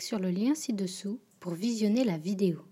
clique sur le lien ci-dessous pour visionner la vidéo.